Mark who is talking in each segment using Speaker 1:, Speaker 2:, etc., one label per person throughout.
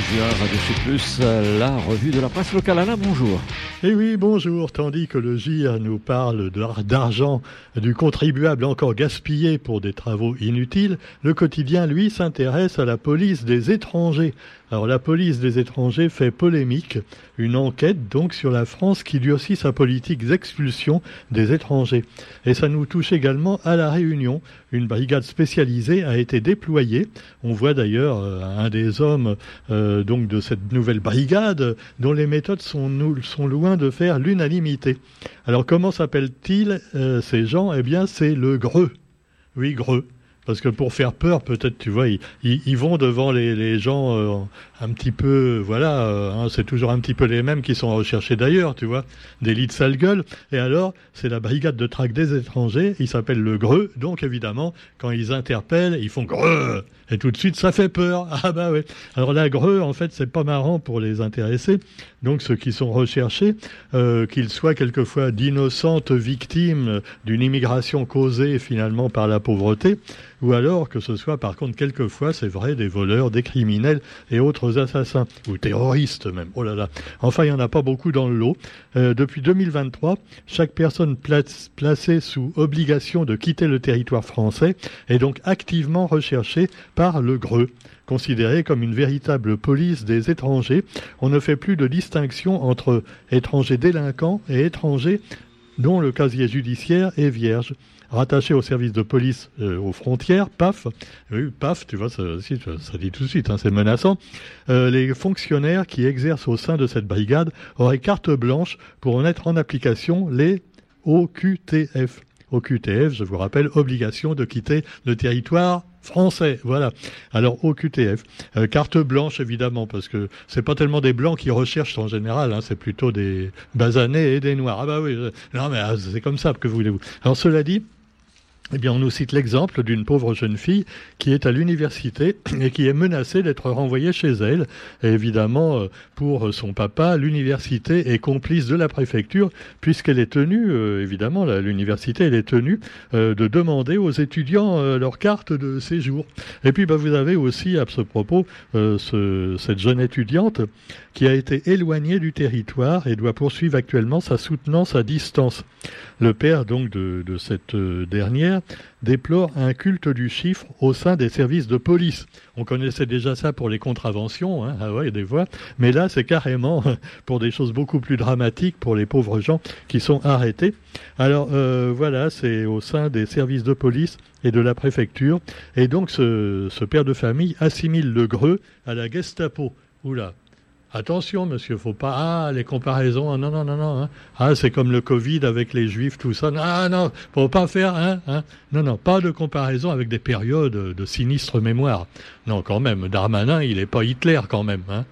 Speaker 1: juin, Radio Plus, la revue de la presse locale. Alain, bonjour.
Speaker 2: Eh oui, bonjour. Tandis que le GIR nous parle d'argent du contribuable encore gaspillé pour des travaux inutiles, le quotidien, lui, s'intéresse à la police des étrangers. Alors la police des étrangers fait polémique, une enquête donc sur la France qui durcit sa politique d'expulsion des étrangers. Et ça nous touche également à la Réunion. Une brigade spécialisée a été déployée. On voit d'ailleurs euh, un des hommes euh, de cette nouvelle brigade dont les méthodes sont, sont loin de faire l'unanimité. Alors comment s'appellent-ils euh, ces gens? Eh bien c'est le Greux. Oui, Greux. Parce que pour faire peur, peut-être, tu vois, ils, vont devant les, gens euh, un petit peu, voilà, euh, hein, c'est toujours un petit peu les mêmes qui sont recherchés d'ailleurs, tu vois, des lits de sale gueule. Et alors, c'est la brigade de traque des étrangers, ils s'appellent le Greux, donc évidemment, quand ils interpellent, ils font Greux Et tout de suite, ça fait peur. Ah bah oui. Alors la Greux, en fait, c'est pas marrant pour les intéressés. Donc ceux qui sont recherchés, euh, qu'ils soient quelquefois d'innocentes victimes d'une immigration causée finalement par la pauvreté, ou alors que ce soit par contre quelquefois, c'est vrai, des voleurs, des criminels et autres assassins, ou terroristes même. Oh là là. Enfin, il n'y en a pas beaucoup dans le lot. Euh, depuis 2023, chaque personne placée sous obligation de quitter le territoire français est donc activement recherchée par le GREU considérée comme une véritable police des étrangers. On ne fait plus de distinction entre étrangers délinquants et étrangers dont le casier judiciaire est vierge rattaché au service de police euh, aux frontières, PAF, PAF, tu vois, ça, ça dit tout de suite, hein, c'est menaçant, euh, les fonctionnaires qui exercent au sein de cette brigade auraient carte blanche pour mettre en application les OQTF. OQTF, je vous rappelle, obligation de quitter le territoire français, voilà. Alors OQTF, euh, carte blanche évidemment parce que c'est pas tellement des blancs qui recherchent en général, hein, c'est plutôt des basanés et des noirs. Ah bah oui, non mais ah, c'est comme ça que voulez-vous. Alors cela dit, eh bien, on nous cite l'exemple d'une pauvre jeune fille qui est à l'université et qui est menacée d'être renvoyée chez elle. Évidemment, euh, pour son papa, l'université est complice de la préfecture puisqu'elle est tenue, euh, évidemment, l'université, elle est tenue euh, de demander aux étudiants leur carte de séjour. Et puis, bah, vous avez aussi, à ce propos, ce, cette jeune étudiante qui a été éloignée du territoire et doit poursuivre actuellement sa soutenance à distance. Le père, donc, de cette dernière déplore un culte du chiffre au sein des services de police. On connaissait déjà ça pour les contraventions, hein, ah ouais, des voix, mais là c'est carrément pour des choses beaucoup plus dramatiques pour les pauvres gens qui sont arrêtés. Alors euh, voilà, c'est au sein des services de police et de la préfecture, et donc ce, ce père de famille assimile le greu à la Gestapo. Oula, Attention, monsieur, faut pas. Ah, les comparaisons. Ah, non, non, non, non. Hein. Ah, c'est comme le Covid avec les Juifs, tout ça. Ah, non, faut pas faire. Hein, hein. Non, non, pas de comparaison avec des périodes de sinistre mémoire. Non, quand même. Darmanin, il est pas Hitler, quand même. Hein.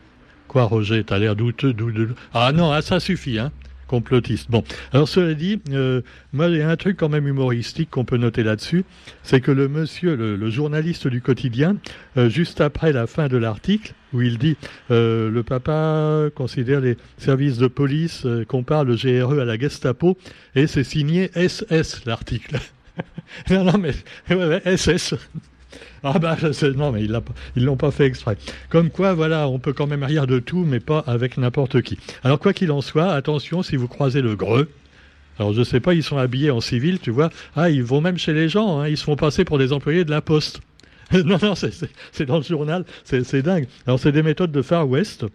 Speaker 2: Quoi, Roger, t'as l'air douteux, douteux. Ah non, ah, ça suffit. Hein complotiste. Bon, alors cela dit, euh, moi il y a un truc quand même humoristique qu'on peut noter là-dessus, c'est que le monsieur, le, journaliste du quotidien, euh, juste après la fin de l'article, où il dit euh, le papa considère les services de police, compare le GRE à la Gestapo, et c'est signé SS l'article. non, non, mais SS. Ah bah non mais ils l'ont pas fait exprès. Comme quoi voilà, on peut quand même rire de tout, mais pas avec n'importe qui. Alors quoi qu'il en soit, attention si vous croisez le greux. Alors je sais pas, ils sont habillés en civil, tu vois. Ah, ils vont même chez les gens, hein, ils se font passer pour des employés de la poste. non, non, c'est dans le journal, c'est dingue. Alors c'est des méthodes de Far West.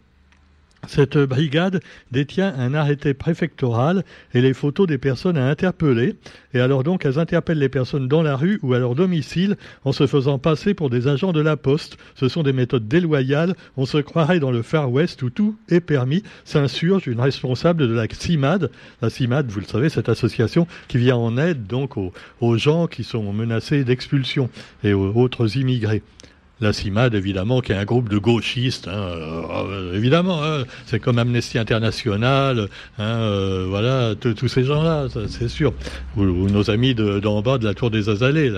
Speaker 2: Cette brigade détient un arrêté préfectoral et les photos des personnes à interpeller. Et alors donc, elles interpellent les personnes dans la rue ou à leur domicile en se faisant passer pour des agents de la poste. Ce sont des méthodes déloyales. On se croirait dans le Far West où tout est permis. S'insurge une responsable de la CIMAD. La CIMAD, vous le savez, cette association qui vient en aide donc aux, aux gens qui sont menacés d'expulsion et aux autres immigrés la CIMAD, évidemment, qui est un groupe de gauchistes, hein, euh, évidemment, hein, c'est comme Amnesty International, hein, euh, voilà, tous ces gens-là, c'est sûr. Ou, nos amis d'en bas de la tour des Azalées,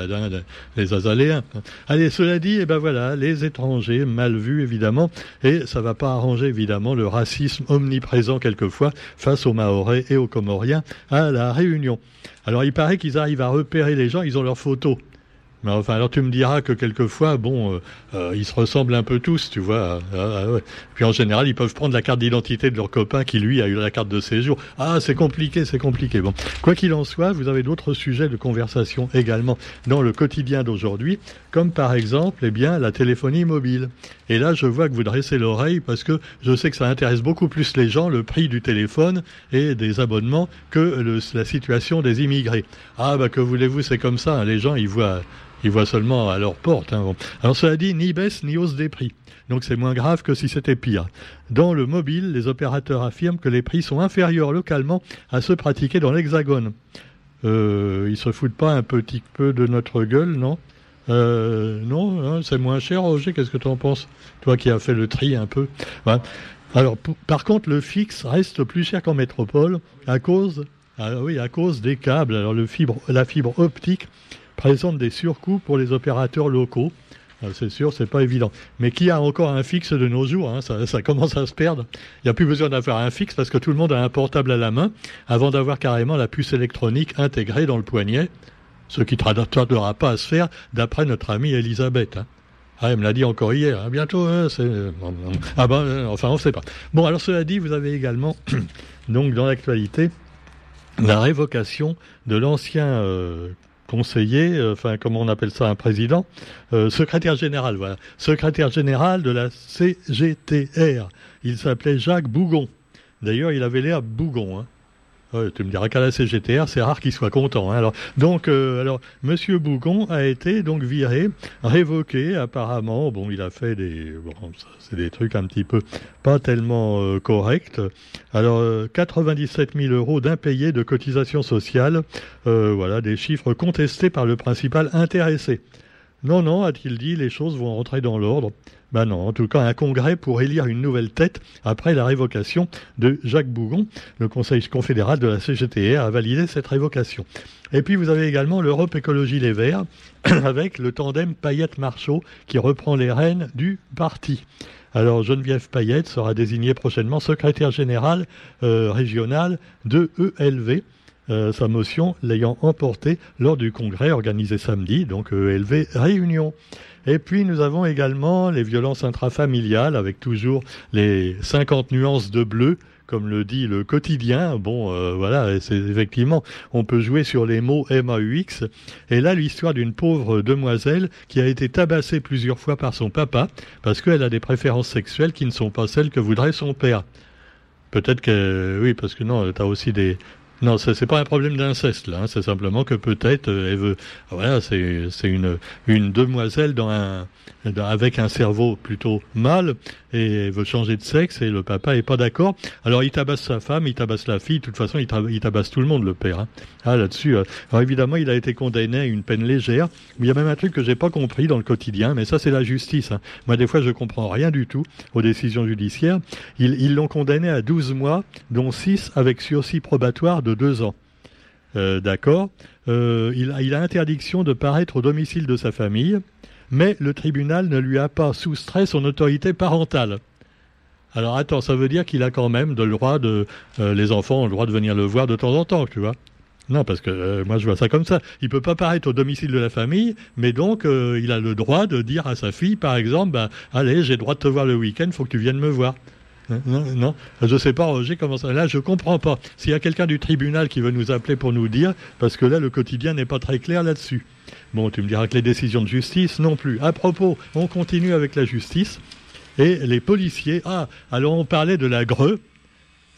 Speaker 2: les Azaléens. Allez, cela dit, eh ben voilà, les étrangers, mal vus, évidemment, et ça va pas arranger, évidemment, le racisme omniprésent quelquefois face aux Mahorais et aux Comoriens à la Réunion. Alors, il paraît qu'ils arrivent à repérer les gens, ils ont leurs photos Mais enfin, alors tu me diras que quelquefois, bon, euh, euh, ils se ressemblent un peu tous, tu vois. Ah, ah, Puis en général, ils peuvent prendre la carte d'identité de leur copain qui, lui, a eu la carte de séjour. Ah, c'est compliqué, c'est compliqué. Bon, quoi qu'il en soit, vous avez d'autres sujets de conversation également dans le quotidien d'aujourd'hui, comme par exemple, eh bien, la téléphonie mobile. Et là, je vois que vous dressez l'oreille parce que je sais que ça intéresse beaucoup plus les gens, le prix du téléphone et des abonnements, que la situation des immigrés. Ah, bah que voulez-vous, c'est comme ça. Hein. les gens, ils voient ils voient seulement à leur porte. Hein. Alors cela dit, ni baisse ni hausse des prix. Donc c'est moins grave que si c'était pire. Dans le mobile, les opérateurs affirment que les prix sont inférieurs localement à ceux pratiqués dans l'Hexagone. Euh, ils se foutent pas un petit peu de notre gueule, non? Euh, Non, hein, c'est moins cher, Roger. Qu'est-ce que tu en penses? Toi qui as fait le tri un peu. Alors, par contre, le fixe reste plus cher qu'en métropole à cause, ah des câbles. Alors, la fibre optique présente des surcoûts pour les opérateurs locaux. Euh, c'est sûr, c'est pas évident. Mais qui a encore un fixe de nos jours hein, ça, commence à se perdre. Il n'y a plus besoin d'avoir un fixe parce que tout le monde a un portable à la main avant d'avoir carrément la puce électronique intégrée dans le poignet, ce qui ne tardera pas à se faire d'après notre amie Elisabeth. Hein. Ah, elle me l'a dit encore hier. Hein, bientôt, hein, c'est... Ah ben, euh, enfin, on ne sait pas. Bon, alors cela dit, vous avez également, donc dans l'actualité, la révocation de l'ancien euh, conseiller, euh, enfin comment on appelle ça, un président, euh, secrétaire général, voilà, secrétaire général de la CGTR. Il s'appelait Jacques Bougon. D'ailleurs, il avait l'air bougon. Hein tu me diras qu'à la CGTR, c'est rare qu'il soit content. Hein. Alors, donc, euh, alors, Monsieur Bougon a été donc viré, révoqué apparemment. Bon, il a fait des, bon, c'est des trucs un petit peu pas tellement euh, corrects. Alors, 97 euh, 000 euros d'impayés de cotisations sociales. voilà, des chiffres contestés par le principal intéressé. Non, non, a-t-il dit, les choses vont rentrer dans l'ordre. Ben non, en tout cas, un congrès pour élire une nouvelle tête après la révocation de Jacques Bougon. Le Conseil confédéral de la CGTR a validé cette révocation. Et puis vous avez également l'Europe Écologie Les Verts avec le tandem Payette-Marceau qui reprend les rênes du parti. Alors Geneviève Payette sera désignée prochainement secrétaire générale euh, régionale de ELV. Euh, sa motion l'ayant emporté lors du congrès organisé samedi, donc ELV Réunion. Et puis nous avons également les violences intrafamiliales avec toujours les 50 nuances de bleu comme le dit le quotidien. Bon, euh, voilà, c'est effectivement, on peut jouer sur les mots MAUX. Et là, l'histoire d'une pauvre demoiselle qui a été tabassée plusieurs fois par son papa parce qu'elle a des préférences sexuelles qui ne sont pas celles que voudrait son père. Peut-être que oui, parce que non, tu as aussi des, non, ce n'est pas un problème d'inceste là. Hein. C'est simplement que peut-être euh, elle veut. Voilà, c'est une une demoiselle dans un avec un cerveau plutôt mâle et elle veut changer de sexe et le papa est pas d'accord. Alors il tabasse sa femme, il tabasse la fille. De toute façon, il, tabasse tout le monde, le père. Hein. Ah là-dessus. Euh, alors évidemment, il a été condamné à une peine légère. Il y a même un truc que j'ai pas compris dans le quotidien, mais ça c'est la justice. Hein. Moi, des fois, je comprends rien du tout aux décisions judiciaires. Ils l'ont condamné à 12 mois, dont 6 avec sursis probatoire de 2 ans. Euh, d'accord. Euh, il, a interdiction de paraître au domicile de sa famille mais le tribunal ne lui a pas soustrait son autorité parentale. Alors attends, ça veut dire qu'il a quand même le droit de... Euh, les enfants ont le droit de venir le voir de temps en temps, tu vois non, parce que moi je vois ça comme ça. Il peut pas paraître au domicile de la famille, mais donc il a le droit de dire à sa fille, par exemple, bah, allez, j'ai le droit de te voir le week-end, faut que tu viennes me voir. Non, non, je sais pas, Roger, comment ça. Là, je comprends pas. S'il y a quelqu'un du tribunal qui veut nous appeler pour nous dire, parce que là, le quotidien n'est pas très clair là-dessus. Bon, tu me diras que les décisions de justice non plus. À propos, on continue avec la justice. Et les policiers, ah, alors on parlait de la Greux,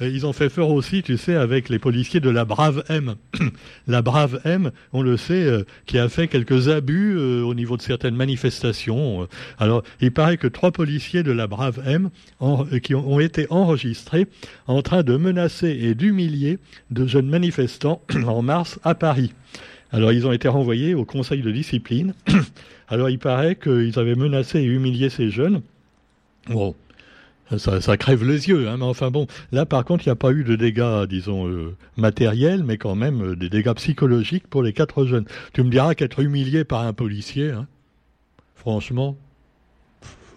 Speaker 2: ils ont fait fort aussi, tu sais, avec les policiers de la Brave M. la Brave M, on le sait, euh, qui a fait quelques abus euh, au niveau de certaines manifestations. Alors, il paraît que trois policiers de la Brave M qui ont, été enregistrés en train de menacer et d'humilier de jeunes manifestants en mars à Paris. Alors ils ont été renvoyés au conseil de discipline. Alors il paraît qu'ils avaient menacé et humilié ces jeunes. Ça, crève les yeux, hein, mais enfin bon, là par contre il n'y a pas eu de dégâts, disons, euh, matériels, mais quand même euh, des dégâts psychologiques pour les quatre jeunes. Tu me diras qu'être humilié par un policier, hein, franchement,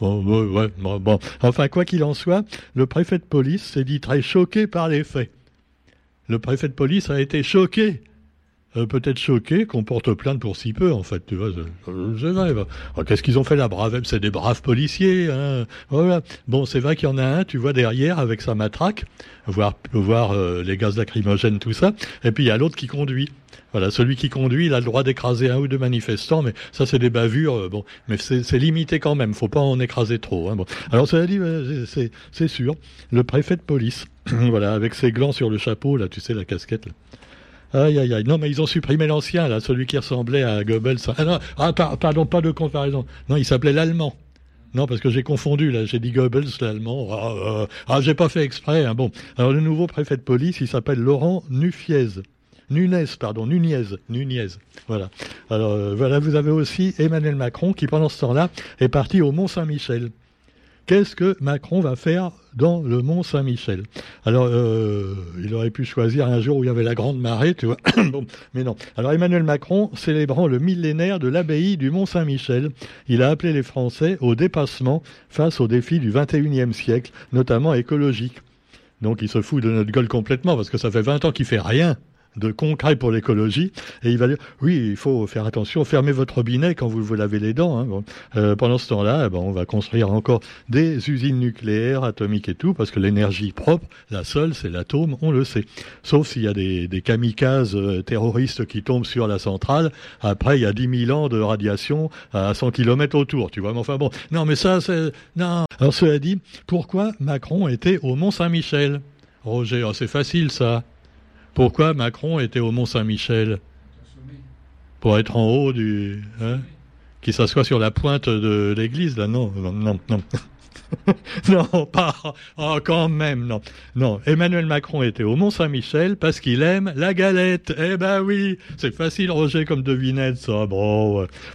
Speaker 2: bon, Enfin, quoi qu'il en soit, le préfet de police s'est dit très choqué par les faits. Le préfet de police a été choqué euh, peut-être choqués qu'on porte plainte pour si peu, en fait. Tu vois, c'est vrai. Bah. Qu'est-ce qu'ils ont fait là brave C'est des braves policiers. Hein. Voilà. Bon, c'est vrai qu'il y en a un, tu vois, derrière avec sa matraque, voir, voir euh, les gaz lacrymogènes, tout ça. Et puis il y a l'autre qui conduit. Voilà, celui qui conduit, il a le droit d'écraser un ou deux manifestants, mais ça c'est des bavures, euh, bon, mais c'est limité quand même, faut pas en écraser trop. Hein, bon. Alors ça dit, c'est sûr, le préfet de police, voilà, avec ses glands sur le chapeau, là, tu sais, la casquette. Là. Aïe, aïe, aïe. Non, mais ils ont supprimé l'ancien, là, celui qui ressemblait à Goebbels. Ah, non, ah, pardon, pas de comparaison. Non, il s'appelait l'allemand. Non, parce que j'ai confondu, là, j'ai dit Goebbels, l'allemand. Ah, ah, ah, j'ai pas fait exprès. Hein. Bon, alors le nouveau préfet de police, il s'appelle Laurent Nufiez. Nunez, pardon, Nunez, Nunez. Voilà. Alors euh, voilà, vous avez aussi Emmanuel Macron qui, pendant ce temps-là, est parti au Mont Saint-Michel qu'est-ce que Macron va faire dans le Mont Saint-Michel? Alors, euh, il aurait pu choisir un jour où il y avait la grande marée, tu vois. mais non. Alors, Emmanuel Macron, célébrant le millénaire de l'abbaye du Mont Saint-Michel, il a appelé les Français au dépassement face aux défis du 21e siècle, notamment écologiques. Donc, il se fout de notre gueule complètement parce que ça fait 20 ans qu'il fait rien de concret pour l'écologie. Et il va dire, oui, il faut faire attention, fermez votre robinet quand vous vous lavez les dents. Hein. Euh, pendant ce temps-là, eh ben, on va construire encore des usines nucléaires, atomiques et tout, parce que l'énergie propre, la seule, c'est l'atome, on le sait. Sauf s'il y a des, kamikazes euh, terroristes qui tombent sur la centrale. Après, il y a 10 000 ans de radiation à 100 km autour, tu vois. Mais enfin bon, non, mais ça, c'est... Non. Alors cela dit, pourquoi Macron était au Mont-Saint-Michel? Roger, oh, c'est facile ça. Pourquoi Macron était au Mont Saint-Michel Pour être en haut du... Hein qui s'assoit sur la pointe de l'église, là Non, non, non. non. non, pas. Oh, quand même, non. Non, Emmanuel Macron était au Mont-Saint-Michel parce qu'il aime la galette. Eh ben oui, c'est facile, Roger, comme devinette, ça.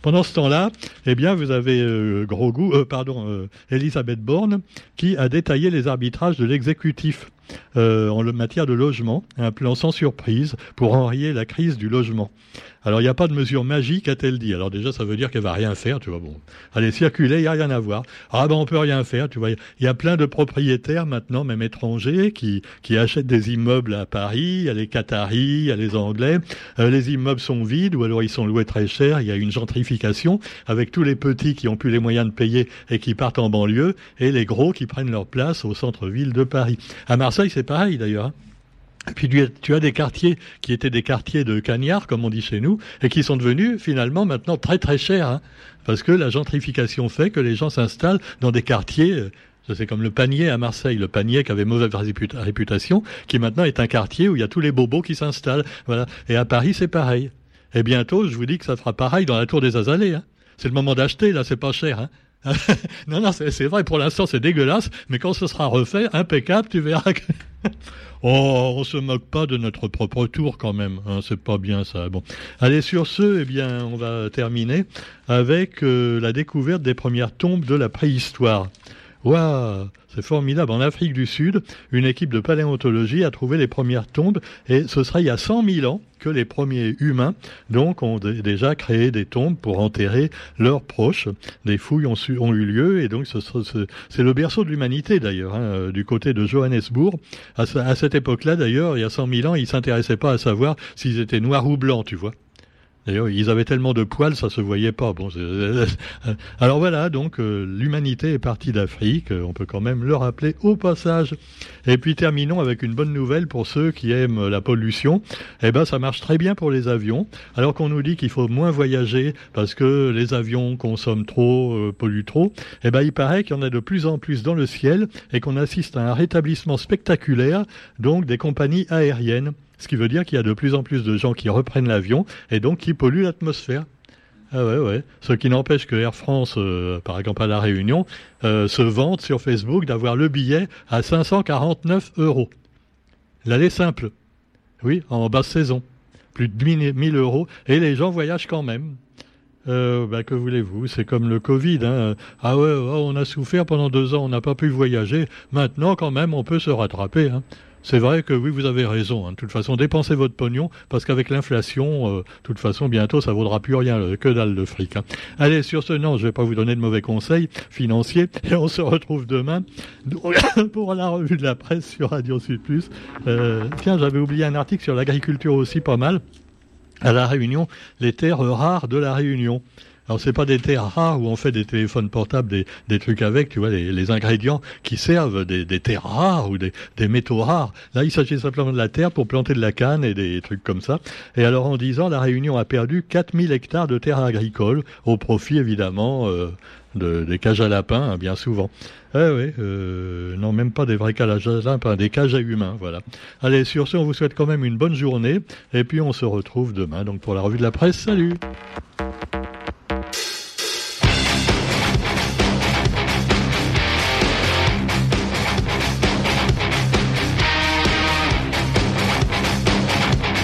Speaker 2: Pendant ce temps-là, eh bien, vous avez euh, gros goût, euh, pardon, euh, Elisabeth Borne, qui a détaillé les arbitrages de l'exécutif. En matière de logement, un plan sans surprise pour enrayer la crise du logement. Alors il n'y a pas de mesure magique, a-t-elle dit. Alors déjà, ça veut dire qu'elle va rien faire, tu vois. Bon, allez circuler, il n'y a rien à voir. Ah ben on peut rien faire, tu vois. Il y a plein de propriétaires maintenant, même étrangers, qui, qui achètent des immeubles à Paris. Il y a les Qataris, il y a les Anglais. Euh, les immeubles sont vides ou alors ils sont loués très cher. Il y a une gentrification avec tous les petits qui ont plus les moyens de payer et qui partent en banlieue et les gros qui prennent leur place au centre-ville de Paris. À Marseille, c'est pareil d'ailleurs. Puis tu as des quartiers qui étaient des quartiers de cagnards, comme on dit chez nous, et qui sont devenus finalement maintenant très très chers, hein, parce que la gentrification fait que les gens s'installent dans des quartiers. Euh, c'est comme le panier à Marseille, le panier qui avait mauvaise réputation, qui maintenant est un quartier où il y a tous les bobos qui s'installent. Voilà. Et à Paris, c'est pareil. Et bientôt, je vous dis que ça fera pareil dans la tour des Azalées. Hein. C'est le moment d'acheter, là, c'est pas cher. Hein. non, non, c'est vrai, pour l'instant c'est dégueulasse, mais quand ce sera refait, impeccable, tu verras que... oh, on se moque pas de notre propre tour quand même, hein, c'est pas bien ça. Bon, allez, sur ce, eh bien, on va terminer avec euh, la découverte des premières tombes de la préhistoire. Waouh c'est formidable. En Afrique du Sud, une équipe de paléontologie a trouvé les premières tombes et ce sera il y a 100 000 ans que les premiers humains donc ont déjà créé des tombes pour enterrer leurs proches. Des fouilles ont, eu lieu et donc c'est le berceau de l'humanité d'ailleurs, hein, euh, du côté de Johannesburg. À, à cette époque-là d'ailleurs, il y a 100 000 ans, ils s'intéressaient pas à savoir s'ils étaient noirs ou blancs, tu vois. D'ailleurs, ils avaient tellement de poils, ça se voyait pas. Bon, alors voilà, donc euh, l'humanité est partie d'Afrique. On peut quand même le rappeler au passage. Et puis terminons avec une bonne nouvelle pour ceux qui aiment la pollution. Eh ben, ça marche très bien pour les avions. Alors qu'on nous dit qu'il faut moins voyager parce que les avions consomment trop, euh, polluent trop. Eh ben, il paraît qu'il y en a de plus en plus dans le ciel et qu'on assiste à un rétablissement spectaculaire, donc des compagnies aériennes. Ce qui veut dire qu'il y a de plus en plus de gens qui reprennent l'avion et donc qui polluent l'atmosphère. Ah ouais, ouais. Ce qui n'empêche que Air France, euh, par exemple à La Réunion, euh, se vante sur Facebook d'avoir le billet à 549 euros. L'aller simple. Oui, en basse saison. Plus de 1000 euros. Et les gens voyagent quand même. Euh, bah, que voulez-vous? C'est comme le Covid. Hein. Ah ouais, on a souffert pendant deux ans, on n'a pas pu voyager. Maintenant, quand même, on peut se rattraper. Hein. C'est vrai que oui, vous avez raison. Hein. De toute façon, dépensez votre pognon parce qu'avec l'inflation, euh, de toute façon, bientôt, ça vaudra plus rien, euh, que dalle de fric. Hein. Allez, sur ce, non, je vais pas vous donner de mauvais conseils financiers et on se retrouve demain pour la revue de la presse sur Radio Sud Plus. Euh, tiens, j'avais oublié un article sur l'agriculture aussi, pas mal. à La Réunion les terres rares de La Réunion. Alors c'est pas des terres rares où on fait des téléphones portables, des, des trucs avec, tu vois, les, les ingrédients qui servent des, des terres rares ou des, des, métaux rares. Là, il s'agit simplement de la terre pour planter de la canne et des trucs comme ça. Et alors en 10 ans, la Réunion a perdu 4000 hectares de terres agricoles au profit évidemment euh, de, des cages à lapins, hein, bien souvent. Eh oui, euh, non, même pas des vrais cages à lapins, des cages à humains, voilà. Allez, sur ce, on vous souhaite quand même une bonne journée, et puis on se retrouve demain, donc pour la revue de la presse, salut